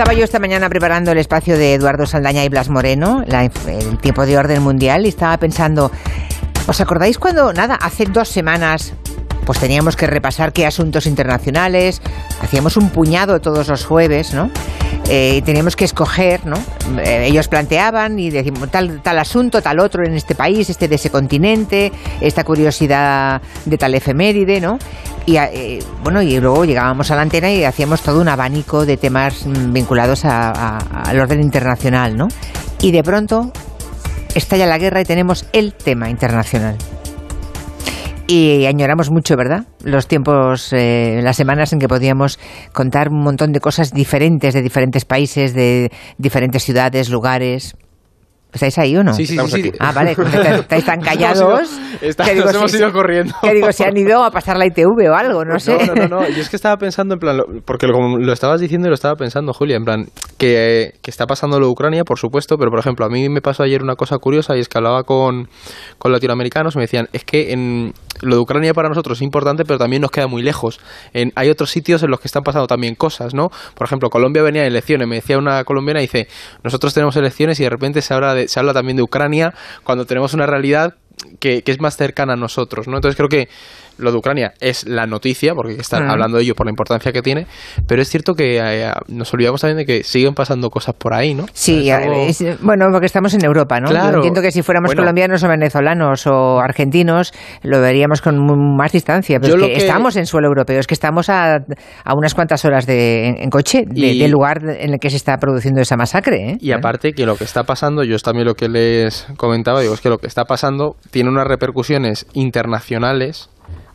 Estaba yo esta mañana preparando el espacio de Eduardo Saldaña y Blas Moreno, la- el tiempo de orden mundial, y estaba pensando, ¿os acordáis cuando, nada, hace dos semanas, pues teníamos que repasar qué asuntos internacionales, hacíamos un puñado todos los jueves, ¿no? Eh, y teníamos que escoger, ¿no? Eh, ellos planteaban y decimos tal, tal asunto, tal otro en este país, este de ese continente, esta curiosidad de tal efeméride, ¿no? Y eh, bueno, y luego llegábamos a la antena y hacíamos todo un abanico de temas mm, vinculados a- al orden internacional, ¿no? Y de pronto estalla la guerra y tenemos el tema internacional. Y añoramos mucho, ¿verdad? Los tiempos, eh, las semanas en que podíamos contar un montón de cosas diferentes de diferentes países, de diferentes ciudades, lugares. ¿Estáis ahí o no? Sí, sí, Estamos sí, sí. aquí. Ah, vale, estáis, tan callados. Está- que nos hemos si- ido corriendo. Que digo, se han ido a pasar la ITV o algo, no sé. No, no, no, no. Yo es que estaba pensando, en plan, lo- porque lo, como lo estabas diciendo y lo estaba pensando, Julia, en plan, que, que está pasando lo de Ucrania, por supuesto, pero por ejemplo, a mí me pasó ayer una cosa curiosa y es que hablaba con, con latinoamericanos y me decían, es que en, lo de Ucrania para nosotros es importante, pero también nos queda muy lejos. En, hay otros sitios en los que están pasando también cosas, ¿no? Por ejemplo, Colombia venía de elecciones, me decía una colombiana, dice, nosotros tenemos elecciones y de repente se habla, de, se habla también de Ucrania cuando tenemos una realidad que, que es más cercana a nosotros, ¿no? Entonces creo que lo de Ucrania es la noticia, porque están Mm. hablando de ello por la importancia que tiene, pero es cierto que eh, nos olvidamos también de que siguen pasando cosas por ahí, ¿no? Sí, Es algo- es- bueno, porque estamos en Europa, ¿no? Claro. Yo entiendo que si fuéramos Bueno. colombianos o venezolanos o argentinos, lo veríamos con más distancia. Pero es que, que- estamos en suelo europeo, es que estamos a, a unas cuantas horas de, en, en coche de- Y- del lugar en el que se está produciendo esa masacre. ¿eh? Y aparte que lo que está pasando, yo también lo que les comentaba, digo, es que lo que está pasando tiene unas repercusiones internacionales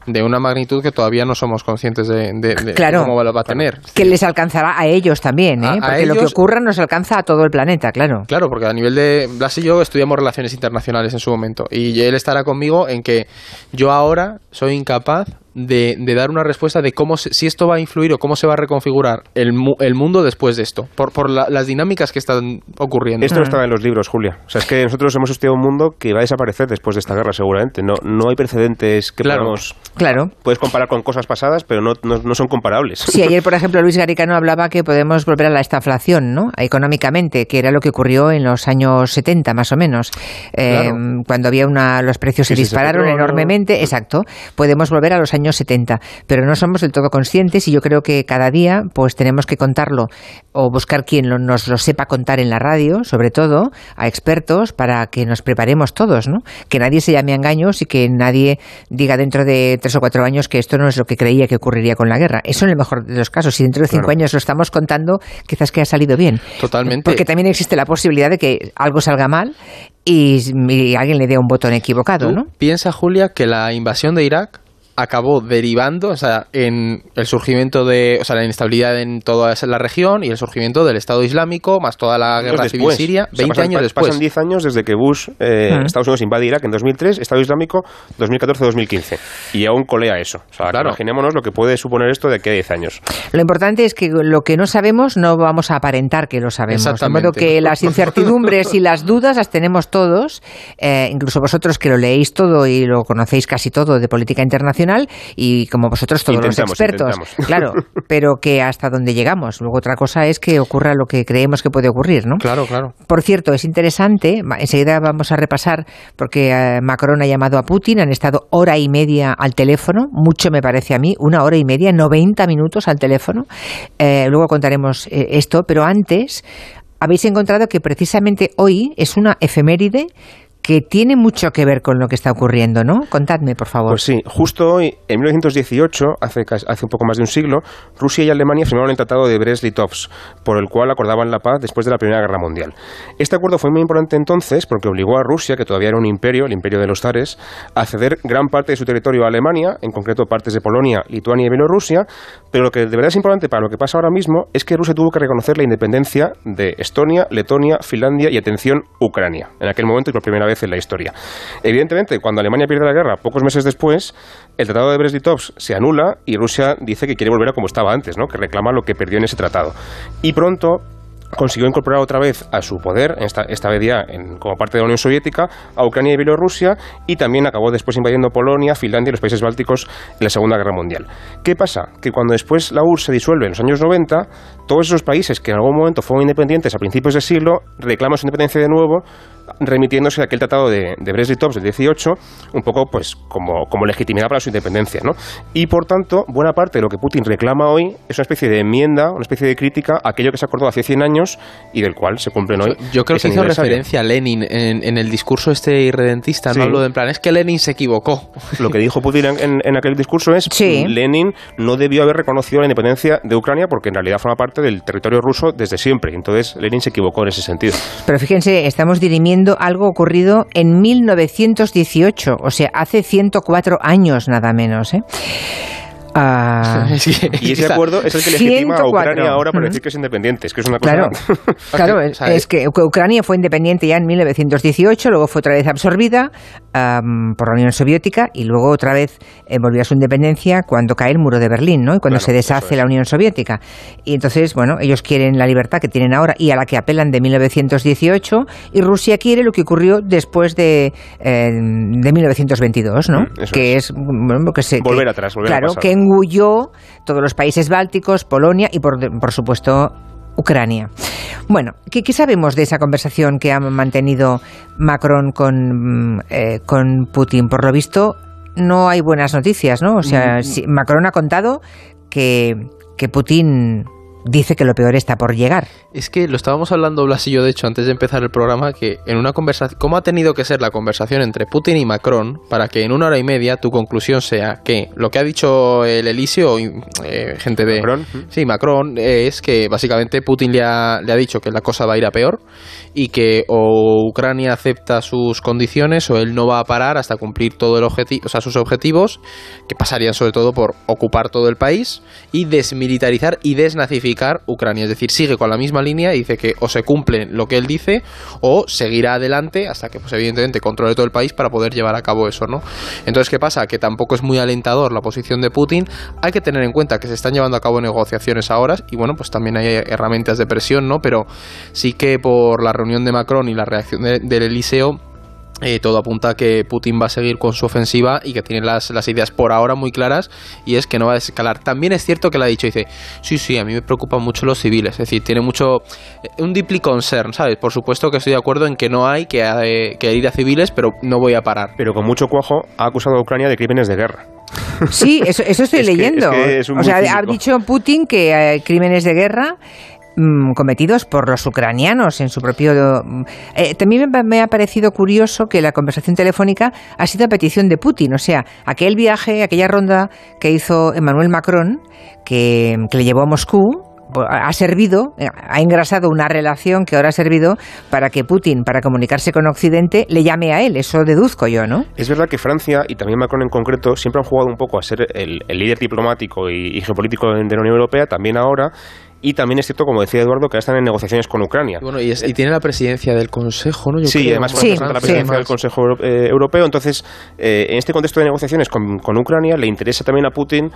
de una magnitud que todavía no somos conscientes de, de- de Claro. cómo lo va a tener. Que les alcanzará a ellos también, ¿eh? A- a porque lo que ocurra nos alcanza a todo el planeta, claro. Claro, porque a nivel de Blas y yo estudiamos relaciones internacionales en su momento y él estará conmigo en que yo ahora soy incapaz de, de dar una respuesta de cómo se- si esto va a influir o cómo se va a reconfigurar el, mu- el mundo después de esto, por, por la- las dinámicas que están ocurriendo. Esto no estaba en los libros, Julia. O sea, es que nosotros hemos estudiado un mundo que va a desaparecer después de esta guerra, seguramente. No, no hay precedentes que Claro. podamos... Claro. Puedes comparar con cosas pasadas, pero no, no, no son comparables. Sí, ayer, por ejemplo, Luis Garicano hablaba que podemos volver a la estaflación, ¿no? Económicamente, que era lo que ocurrió en los años 70, más o menos. Eh, Claro. Cuando había una, los precios se dispararon enormemente, exacto. Podemos volver a los años 70, pero no somos del todo conscientes y yo creo que cada día, pues tenemos que contarlo o buscar quien lo- nos lo sepa contar en la radio, sobre todo, a expertos, para que nos preparemos todos, ¿no? Que nadie se llame a engaños y que nadie diga dentro de tres o cuatro años que esto no es lo que creía que ocurriría con la guerra. Eso en el mejor de los casos. Si dentro de cinco Claro. años lo estamos contando, quizás que ha salido bien. Totalmente. Porque también existe la posibilidad de que algo salga mal y, y alguien le dé un botón equivocado, ¿Tú ¿no? Piensa, Julia, que la invasión de Irak acabó derivando, o sea, en el surgimiento de, o sea, la inestabilidad en toda la región y el surgimiento del Estado Islámico, más toda la guerra civil después. siria, O sea, 20 pasan- años después. Pasan 10 años desde que Bush, eh. Estados Unidos invade Irak en 2003, Estado Islámico 2014-2015. Y aún colea eso. O sea, Claro. imaginémonos lo que puede suponer esto de aquí a 10 años. Lo importante es que lo que no sabemos no vamos a aparentar que lo sabemos. De modo que las incertidumbres y las dudas las tenemos todos, eh, incluso vosotros que lo leéis todo y lo conocéis casi todo de política internacional y como vosotros todos Intentamos, los expertos. intentamos. Claro, pero que hasta donde llegamos. Luego otra cosa es que ocurra lo que creemos que puede ocurrir, ¿no? Claro, claro. Por cierto, es interesante, enseguida vamos a repasar, porque eh, Macron ha llamado a Putin, han estado hora y media al teléfono, mucho me parece a mí, una hora y media, 90 minutos al teléfono. Eh, luego contaremos eh, esto, pero antes habéis encontrado que precisamente hoy es una efeméride que tiene mucho que ver con lo que está ocurriendo, ¿no? Contadme, por favor. Pues sí, justo hoy, en 1918, hace, hace un poco más de un siglo, Rusia y Alemania firmaron el Tratado de Brest-Litovsk, por el cual acordaban la paz después de la Primera Guerra Mundial. Este acuerdo fue muy importante entonces porque obligó a Rusia, que todavía era un imperio, el imperio de los zares, a ceder gran parte de su territorio a Alemania, en concreto partes de Polonia, Lituania y Bielorrusia, pero lo que de verdad es importante para lo que pasa ahora mismo es que Rusia tuvo que reconocer la independencia de Estonia, Letonia, Finlandia y, atención, Ucrania, en aquel momento y por primera vez en la historia. Evidentemente, cuando Alemania pierde la guerra, pocos meses después, el Tratado de Brest-Litovsk se anula y Rusia dice que quiere volver a como estaba antes, ¿no? que reclama lo que perdió en ese tratado. Y pronto consiguió incorporar otra vez a su poder, esta, esta vez ya como parte de la Unión Soviética, a Ucrania y Bielorrusia y también acabó después invadiendo Polonia, Finlandia y los países bálticos en la Segunda Guerra Mundial. ¿Qué pasa? Que cuando después la URSS se disuelve en los años 90, todos esos países que en algún momento fueron independientes a principios del siglo reclaman su independencia de nuevo remitiéndose a aquel tratado de, de Brest-Litovsk del 18, un poco pues como, como legitimidad para su independencia. ¿no? Y por tanto, buena parte de lo que Putin reclama hoy es una especie de enmienda, una especie de crítica a aquello que se acordó hace 100 años y del cual se cumplen hoy. Yo creo que hizo referencia a Lenin en, el discurso este irredentista, no hablo de en plan, es que Lenin se equivocó. Lo que dijo Putin en, aquel discurso es que Lenin no debió haber reconocido la independencia de Ucrania porque en realidad forma parte del territorio ruso desde siempre. Entonces Lenin se equivocó en ese sentido. Pero fíjense, estamos dirimiendo algo ocurrido en 1918, o sea, hace 104 años nada menos. ¿eh? Ah. y ese acuerdo es el que legitima a Ucrania ahora para decir que es independiente. Es que es una cosa. Claro, claro es, que Ucrania fue independiente ya en 1918, luego fue otra vez absorbida por la Unión Soviética y luego otra vez eh, volvió a su independencia cuando cae el muro de Berlín, ¿no? Y cuando se deshace la Unión Soviética. Y entonces, bueno, ellos quieren la libertad que tienen ahora y a la que apelan de 1918 y Rusia quiere lo que ocurrió después de, eh, de 1922, ¿no? Mm, que es, bueno, que se, volver atrás, volver claro, a que engulló todos los países bálticos, Polonia y, por, por supuesto, Ucrania. Bueno, ¿qué, sabemos de esa conversación que ha mantenido Macron con, eh, con Putin? Por lo visto, no hay buenas noticias, ¿no? O sea, mm. Macron ha contado que, que Putin dice que lo peor está por llegar. Es que lo estábamos hablando Blas y yo, de hecho, antes de empezar el programa, que en una conversación, ¿cómo ha tenido que ser la conversación entre Putin y Macron para que en una hora y media tu conclusión sea que lo que ha dicho el Elisio, eh, gente de... Macron. Sí, Macron, es que básicamente Putin le ha, le ha dicho que la cosa va a ir a peor y que o Ucrania acepta sus condiciones o él no va a parar hasta cumplir todo el objetivo, o sea, sus objetivos, que pasarían sobre todo por ocupar todo el país y desmilitarizar y desnazificar Ucrania. Es decir, sigue con la misma línea y dice que o se cumple lo que él dice o seguirá adelante hasta que, pues evidentemente, controle todo el país para poder llevar a cabo eso, ¿no? Entonces, ¿qué pasa? Que tampoco es muy alentador la posición de Putin. Hay que tener en cuenta que se están llevando a cabo negociaciones ahora y, bueno, pues también hay herramientas de presión, ¿no? Pero sí que por la reunión de Macron y la reacción del Eliseo, eh, todo apunta a que Putin va a seguir con su ofensiva y que tiene las, las, ideas por ahora muy claras y es que no va a escalar. También es cierto que le ha dicho, dice, sí, sí, a mí me preocupan mucho los civiles, es decir, tiene mucho, eh, un deeply concern, ¿sabes? Por supuesto que estoy de acuerdo en que no hay que, eh, que ir a civiles, pero no voy a parar. Pero con mucho cuajo ha acusado a Ucrania de crímenes de guerra. Sí, eso, estoy leyendo. o sea, ha dicho Putin que hay crímenes de guerra Mm, cometidos por los ucranianos en su propio... Eh, también me ha parecido curioso que la conversación telefónica ha sido a petición de Putin, o sea, aquel viaje, aquella ronda que hizo Emmanuel Macron, que, le llevó a Moscú, ha servido, ha engrasado una relación que ahora ha servido para que Putin, para comunicarse con Occidente, le llame a él. Eso deduzco yo, ¿no? Es verdad que Francia y también Macron en concreto siempre han jugado un poco a ser el, líder diplomático y, y, geopolítico de la Unión Europea, también ahora, y también es cierto, como decía Eduardo, que están en negociaciones con Ucrania. Bueno, y, tiene la presidencia del Consejo, ¿no? sí, además sí, la presidencia del Consejo eh, Europeo. Entonces, eh, en este contexto de negociaciones con, con Ucrania, le interesa también a Putin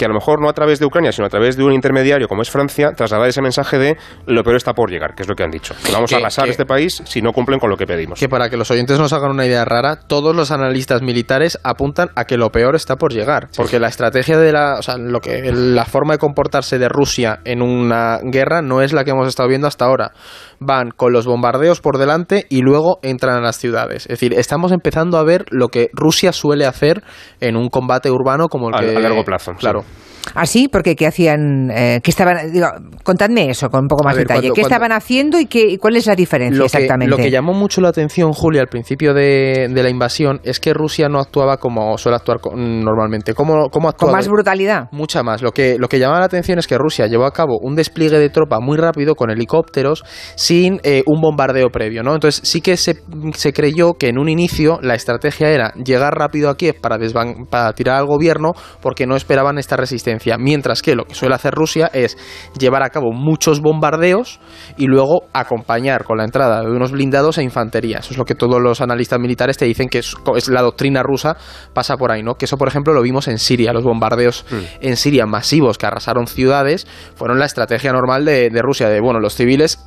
que a lo mejor no a través de Ucrania, sino a través de un intermediario como es Francia, trasladar ese mensaje de lo peor está por llegar, que es lo que han dicho. Que vamos a arrasar este país si no cumplen con lo que pedimos. Que para que los oyentes nos hagan una idea rara, todos los analistas militares apuntan a que lo peor está por llegar. Porque la estrategia de la. O sea, lo que, la forma de comportarse de Rusia en una guerra no es la que hemos estado viendo hasta ahora. Van con los bombardeos por delante y luego entran a las ciudades. Es decir, estamos empezando a ver lo que Rusia suele hacer en un combate urbano como el que. A largo plazo. Claro. ¿Ah, sí? Porque ¿qué hacían? Eh, ¿qué estaban, digo, contadme eso con un poco más de detalle. ¿Qué estaban haciendo y, qué, cuál es la diferencia exactamente? lo que llamó mucho la atención, Julia, al principio de, la invasión es que Rusia no actuaba como suele actuar normalmente. ¿Cómo, cómo ¿Con más brutalidad? Mucha más. Lo que, lo que llamaba la atención es que Rusia llevó a cabo un despliegue de tropa muy rápido con helicópteros sin eh, un bombardeo previo. ¿no? Entonces sí que se, se, creyó que en un inicio la estrategia era llegar rápido a Kiev para, para tirar al gobierno porque no esperaban esta resistencia mientras que lo que suele hacer Rusia es llevar a cabo muchos bombardeos y luego acompañar con la entrada de unos blindados a infantería. Eso es lo que todos los analistas militares te dicen que es, la doctrina rusa pasa por ahí, ¿no? Que eso, por ejemplo, lo vimos en Siria, los bombardeos mm. en Siria masivos que arrasaron ciudades fueron la estrategia normal de, Rusia, de bueno, los civiles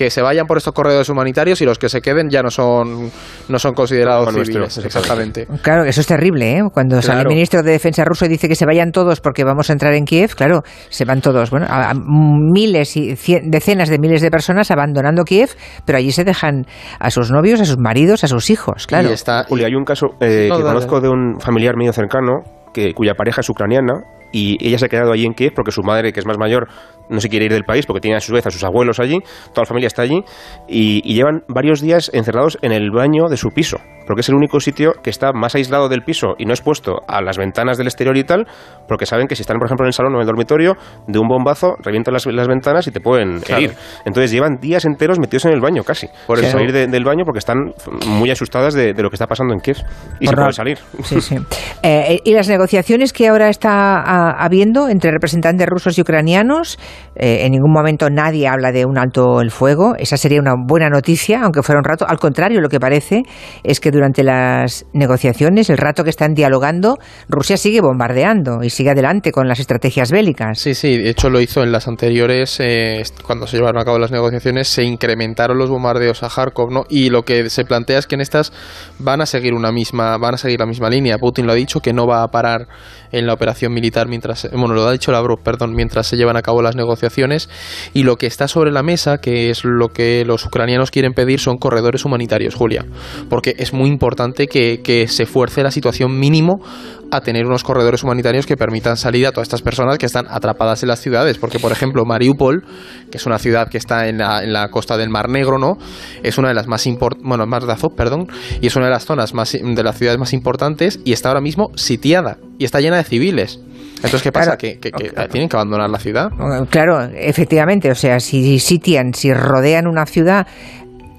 que se vayan por estos corredores humanitarios y los que se queden ya no son, no son considerados civiles. Exactamente. Claro, eso es terrible, ¿eh? Cuando sale el ministro de Defensa ruso y dice que se vayan todos porque vamos a entrar en Kiev, claro, se van todos. Bueno, a, miles y decenas de miles de personas abandonando Kiev, pero allí se dejan a sus novios, a sus maridos, a sus hijos, claro. Y está, Julio, hay un caso eh, que conozco de un familiar mío cercano que, cuya pareja es ucraniana y ella se ha quedado allí en Kiev porque su madre, que es más mayor, no se quiere ir del país porque tiene a su vez a sus abuelos allí, toda la familia está allí y, llevan varios días encerrados en el baño de su piso, porque es el único sitio que está más aislado del piso y no expuesto a las ventanas del exterior y tal, porque saben que si están, por ejemplo, en el salón o en el dormitorio, de un bombazo revientan las, ventanas y te pueden herir. Entonces llevan días enteros metidos en el baño casi, por eso salir del baño porque están muy asustadas de, lo que está pasando en Kiev y se pueden salir. Sí, sí. Eh, y las negociaciones que ahora está ah, habiendo entre representantes rusos y ucranianos, eh, en ningún momento nadie habla de un alto el fuego. Esa sería una buena noticia, aunque fuera un rato. Al contrario, lo que parece es que durante las negociaciones, el rato que están dialogando, Rusia sigue bombardeando y sigue adelante con las estrategias bélicas. Sí, sí. De hecho, lo hizo en las anteriores, eh, cuando se llevaron a cabo las negociaciones, se incrementaron los bombardeos a Kharkov, ¿no? Y lo que se plantea es que en estas van a seguir una misma, van a seguir la misma línea. Putin lo ha dicho que no va a parar en la operación militar mientras, bueno, lo ha dicho Lavrov, perdón, mientras se llevan a cabo las negociaciones y lo que está sobre la mesa, que es lo que los ucranianos quieren pedir, son corredores humanitarios, Julia, porque es muy importante que, que se fuerce la situación mínimo a tener unos corredores humanitarios que permitan salir a todas estas personas que están atrapadas en las ciudades. Porque, por ejemplo, Mariupol, que es una ciudad que está en la, en la costa del Mar Negro, ¿no? Es una de las más importantes, bueno, Mar de Azov, perdón, y es una de las zonas más, de las ciudades más importantes y está ahora mismo sitiada y está llena de civiles. Entonces, ¿qué pasa? ¿Que, tienen que abandonar la ciudad? Claro, efectivamente. O sea, si sitian, si rodean una ciudad,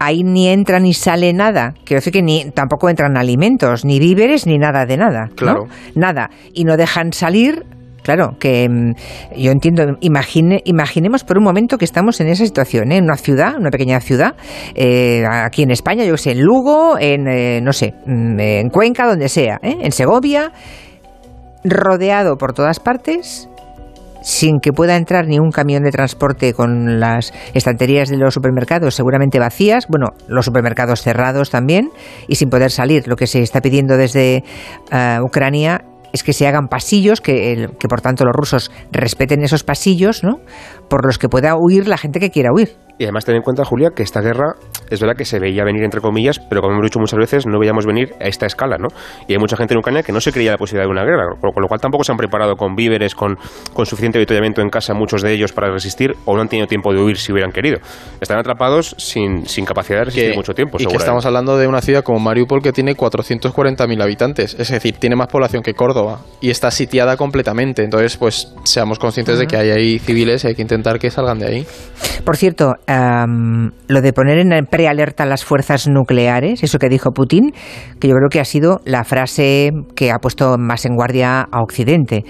ahí ni entra ni sale nada. Quiero decir que ni tampoco entran alimentos, ni víveres, ni nada de nada. Claro. Nada. Y no dejan salir. Claro, que mm, yo entiendo, imagine, imaginemos por un momento que estamos en esa situación, ¿eh? en una ciudad, una pequeña ciudad, eh, aquí en España, yo sé, en Lugo, en, eh, no sé, mm, en Cuenca, donde sea, en Segovia, rodeado por todas partes, sin que pueda entrar ni un camión de transporte con las estanterías de los supermercados seguramente vacías, bueno, los supermercados cerrados también, y sin poder salir. Lo que se está pidiendo desde eh, Ucrania es que se hagan pasillos, que, que por tanto los rusos respeten esos pasillos, ¿no? por los que pueda huir la gente que quiera huir. Y además ten en cuenta, Julia, que esta guerra es verdad que se veía venir entre comillas, pero como hemos dicho muchas veces, no veíamos venir a esta escala, ¿no? Y hay mucha gente en Ucrania que no se creía la posibilidad de una guerra, con lo cual tampoco se han preparado con víveres, con, con suficiente avituallamiento en casa, muchos de ellos para resistir, o no han tenido tiempo de huir si hubieran querido. Están atrapados sin, sin capacidad de resistir mucho tiempo. Y que estamos hablando de una ciudad como Mariupol que tiene 440.000 habitantes, es decir, tiene más población que Córdoba y está sitiada completamente. Entonces, pues seamos conscientes de que hay ahí civiles y hay que intentar que salgan de ahí. Por cierto, lo de poner en prealerta las fuerzas nucleares, eso que dijo Putin, que yo creo que ha sido la frase que ha puesto más en guardia a Occidente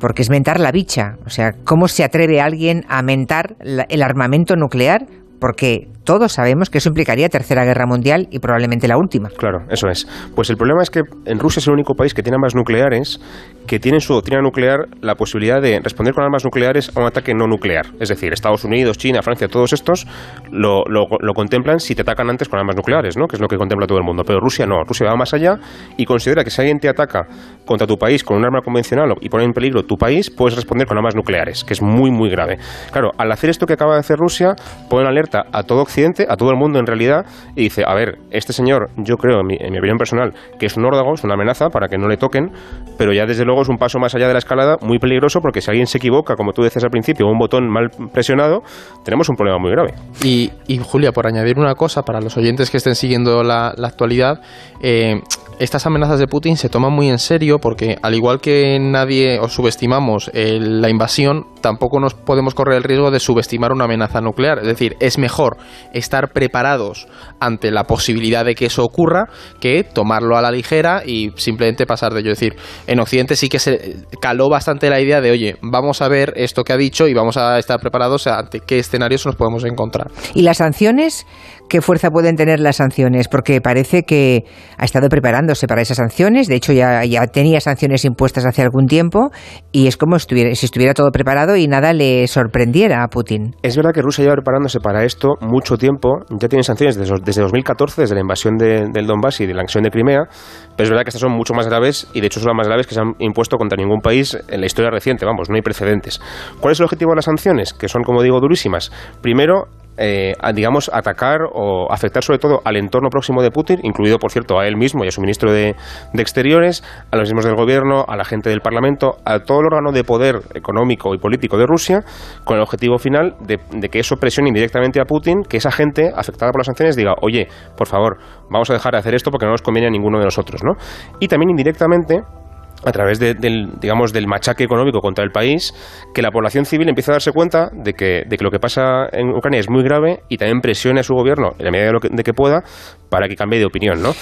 porque es mentar la bicha. O sea, ¿cómo se atreve alguien a mentar el armamento nuclear? Porque todos sabemos que eso implicaría tercera guerra mundial y probablemente la última. Claro, eso es. Pues el problema es que en Rusia es el único país que tiene armas nucleares que tiene en su doctrina nuclear la posibilidad de responder con armas nucleares a un ataque no nuclear. Es decir, Estados Unidos, China, Francia, todos estos lo, lo, contemplan si te atacan antes con armas nucleares, ¿no? que es lo que contempla todo el mundo. Pero Rusia no. Rusia va más allá y considera que si alguien te ataca contra tu país con un arma convencional y pone en peligro tu país, puedes responder con armas nucleares, que es muy, muy grave. Claro, al hacer esto que acaba de hacer Rusia, pone alerta a todo A todo el mundo en realidad, y dice, a ver, este señor, yo creo, en mi, opinión personal, que es un órdago, es una amenaza para que no le toquen, pero ya desde luego es un paso más allá de la escalada muy peligroso porque si alguien se equivoca, como tú decías al principio, un botón mal presionado, tenemos un problema muy grave. Y, Julia, por añadir una cosa, para los oyentes que estén siguiendo la, actualidad, eh, estas amenazas de Putin se toman muy en serio porque al igual que nadie o subestimamos eh, la invasión, tampoco nos podemos correr el riesgo de subestimar una amenaza nuclear. Es decir, es mejor estar preparados ante la posibilidad de que eso ocurra que tomarlo a la ligera y simplemente pasar de ello. Es decir, en Occidente sí que se caló bastante la idea de, oye, vamos a ver esto que ha dicho y vamos a estar preparados ante qué escenarios nos podemos encontrar. ¿Y las sanciones? ¿Qué fuerza pueden tener las sanciones? Porque parece que ha estado preparándose para esas sanciones. De hecho, ya, tenía sanciones impuestas hace algún tiempo y es como si estuviera todo preparado y nada le sorprendiera a Putin. Es verdad que Rusia lleva preparándose para esto mucho tiempo. Ya tiene sanciones desde, desde 2014, desde la invasión del Donbass y de la anexión de Crimea. Pero es verdad que estas son mucho más graves y de hecho son las más graves que se han impuesto contra ningún país en la historia reciente. Vamos, no hay precedentes. ¿Cuál es el objetivo de las sanciones? Que son, como digo, durísimas. Primero, eh, digamos, atacar o afectar sobre todo al entorno próximo de Putin, incluido, por cierto, a él mismo y a su ministro de, Exteriores, a los mismos del gobierno, a la gente del Parlamento, a todo el órgano de poder económico y político de Rusia, con el objetivo final de, de que eso presione indirectamente a Putin, que esa gente afectada por las sanciones diga, oye, por favor, vamos a dejar de hacer esto porque no nos conviene a ninguno de nosotros, ¿no? Y también indirectamente a través del, digamos, del machaque económico contra el país, que la población civil empieza a darse cuenta de que, de que lo que pasa en Ucrania es muy grave y también presione a su gobierno, en la medida de, lo que, de que pueda, para que cambie de opinión, ¿no?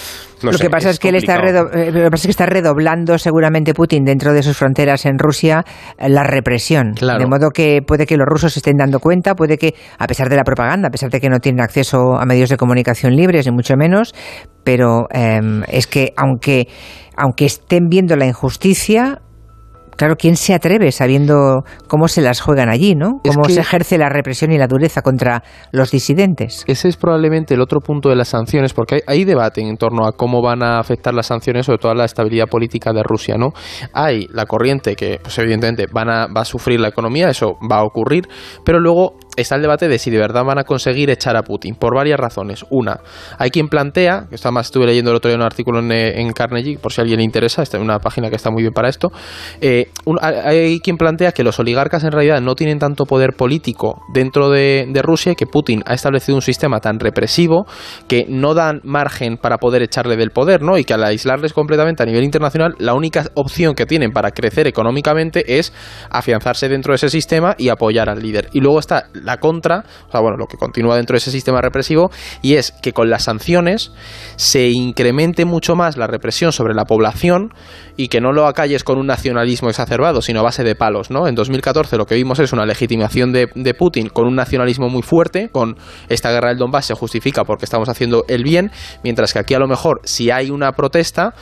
lo que pasa es, que él está eh, lo que pasa es que está redoblando seguramente Putin dentro de sus fronteras en Rusia eh, la represión, de modo que puede que los rusos se estén dando cuenta, puede que a pesar de la propaganda, a pesar de que no tienen acceso a medios de comunicación libres ni mucho menos, pero em, es que aunque aunque estén viendo la injusticia, Claro, ¿quién se atreve sabiendo cómo se las juegan allí, ¿no? Cómo se ejerce la represión y la dureza contra los disidentes. Ese es probablemente el otro punto de las sanciones, porque hay, debate en torno a cómo van a afectar las sanciones, sobre todo a la estabilidad política de Rusia, ¿no? Hay la corriente que, pues evidentemente, van a, va a sufrir la economía, eso va a ocurrir, pero luego está el debate de si de verdad van a conseguir echar a Putin, por varias razones. Una, hay quien plantea, que está más estuve leyendo el otro día un artículo en, Carnegie, por si a alguien le interesa, esta es una página que está muy bien para esto, eh, hay quien plantea que los oligarcas en realidad no tienen tanto poder político dentro de, Rusia y que Putin ha establecido un sistema tan represivo que no dan margen para poder echarle del poder, ¿no? Y que al aislarles completamente a nivel internacional, la única opción que tienen para crecer económicamente es afianzarse dentro de ese sistema y apoyar al líder. Y luego está la contra, o sea, bueno, lo que continúa dentro de ese sistema represivo, y es que con las sanciones se incremente mucho más la represión sobre la población y que no lo acalles con un nacionalismo exacerbado, sino a base de palos, ¿no? En 2014 lo que vimos es una legitimación de, de Putin con un nacionalismo muy fuerte, con esta guerra del Donbass se justifica porque estamos haciendo el bien, mientras que aquí a lo mejor si hay una protesta,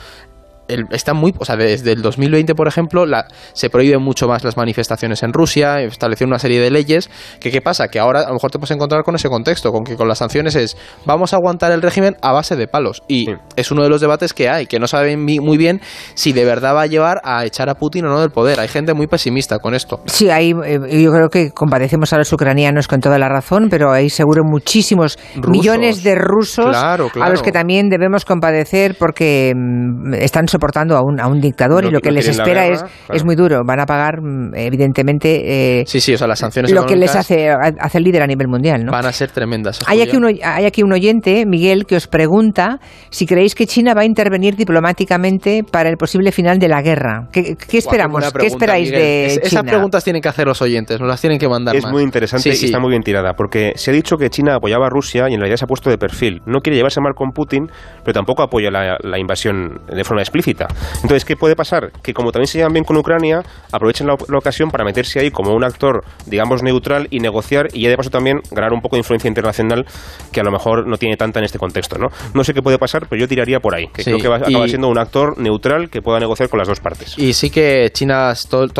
está muy, o sea, desde el 2020, por ejemplo, la, se prohíben mucho más las manifestaciones en Rusia, establecieron una serie de leyes, que qué pasa, que ahora a lo mejor te puedes encontrar con ese contexto, con que con las sanciones es vamos a aguantar el régimen a base de palos. Y es uno de los debates que hay, que no saben muy bien si de verdad va a llevar a echar a Putin o no del poder. Hay gente muy pesimista con esto. Sí, hay, eh, yo creo que compadecemos a los ucranianos con toda la razón, pero hay seguro muchísimos millones de rusos a los que también debemos compadecer porque mm, están soportando a un, a un dictador y lo que les espera es, es muy duro. Van a pagar, mm, evidentemente, eh, sí, sí, o sea, las sanciones lo que les hace, hace el líder a nivel mundial. ¿no? Van a ser tremendas. Hay aquí, hay aquí un oyente, Miguel, que os pregunta si creéis que China va a intervenir diplomáticamente para el posible final de la guerra. ¿Qué, esperamos? ¿Qué esperáis de China? Esas preguntas tienen que hacer los oyentes, nos las tienen que mandar. Es muy interesante y está muy bien tirada, porque se ha dicho que China apoyaba a Rusia y en realidad se ha puesto de perfil. No quiere llevarse mal con Putin, pero tampoco apoya la invasión de forma explícita. Entonces, ¿qué puede pasar? Que como también se llevan bien con Ucrania, aprovechen la, ocasión para meterse ahí como un actor, digamos, neutral y negociar y ya de paso también ganar un poco de influencia internacional que a lo mejor no tiene tanta en este contexto, ¿no? No sé qué puede pasar, pero yo tiraría por ahí, que creo que va a acabar siendo un actor neutral que pueda negociar con las dos partes. Y sí que China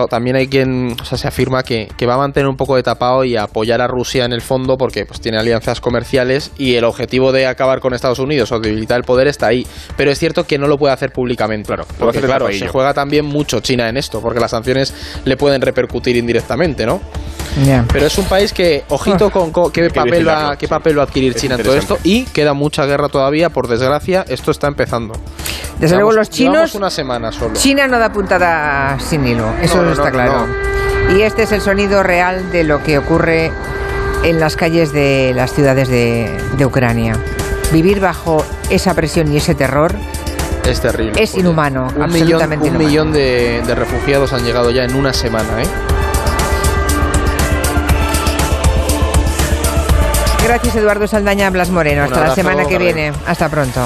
también hay quien, o sea, se afirma que, que va a mantener un poco de tapado y apoyar a Rusia en el fondo porque pues tiene alianzas comerciales y el objetivo de acabar con Estados Unidos o debilitar el poder está ahí. Pero es cierto que no lo puede hacer públicamente. Claro, porque, claro, se juega también mucho China en esto, porque las sanciones le pueden repercutir indirectamente, ¿no? Pero es un país que, ojito con, qué, papel va, qué papel va a adquirir China en todo esto y queda mucha guerra todavía, por desgracia, esto está empezando. Desde luego los chinos... una semana solo. China no da puntada sin hilo, eso está claro. Y este es el sonido real de lo que ocurre en las calles de las ciudades de, de Ucrania. Vivir bajo esa presión y ese terror es terrible. Es inhumano, un millón, Un millón de, de, refugiados han llegado ya en una semana, ¿eh? Gracias Eduardo Saldaña Blas Moreno. Hasta la semana que viene. Hasta pronto.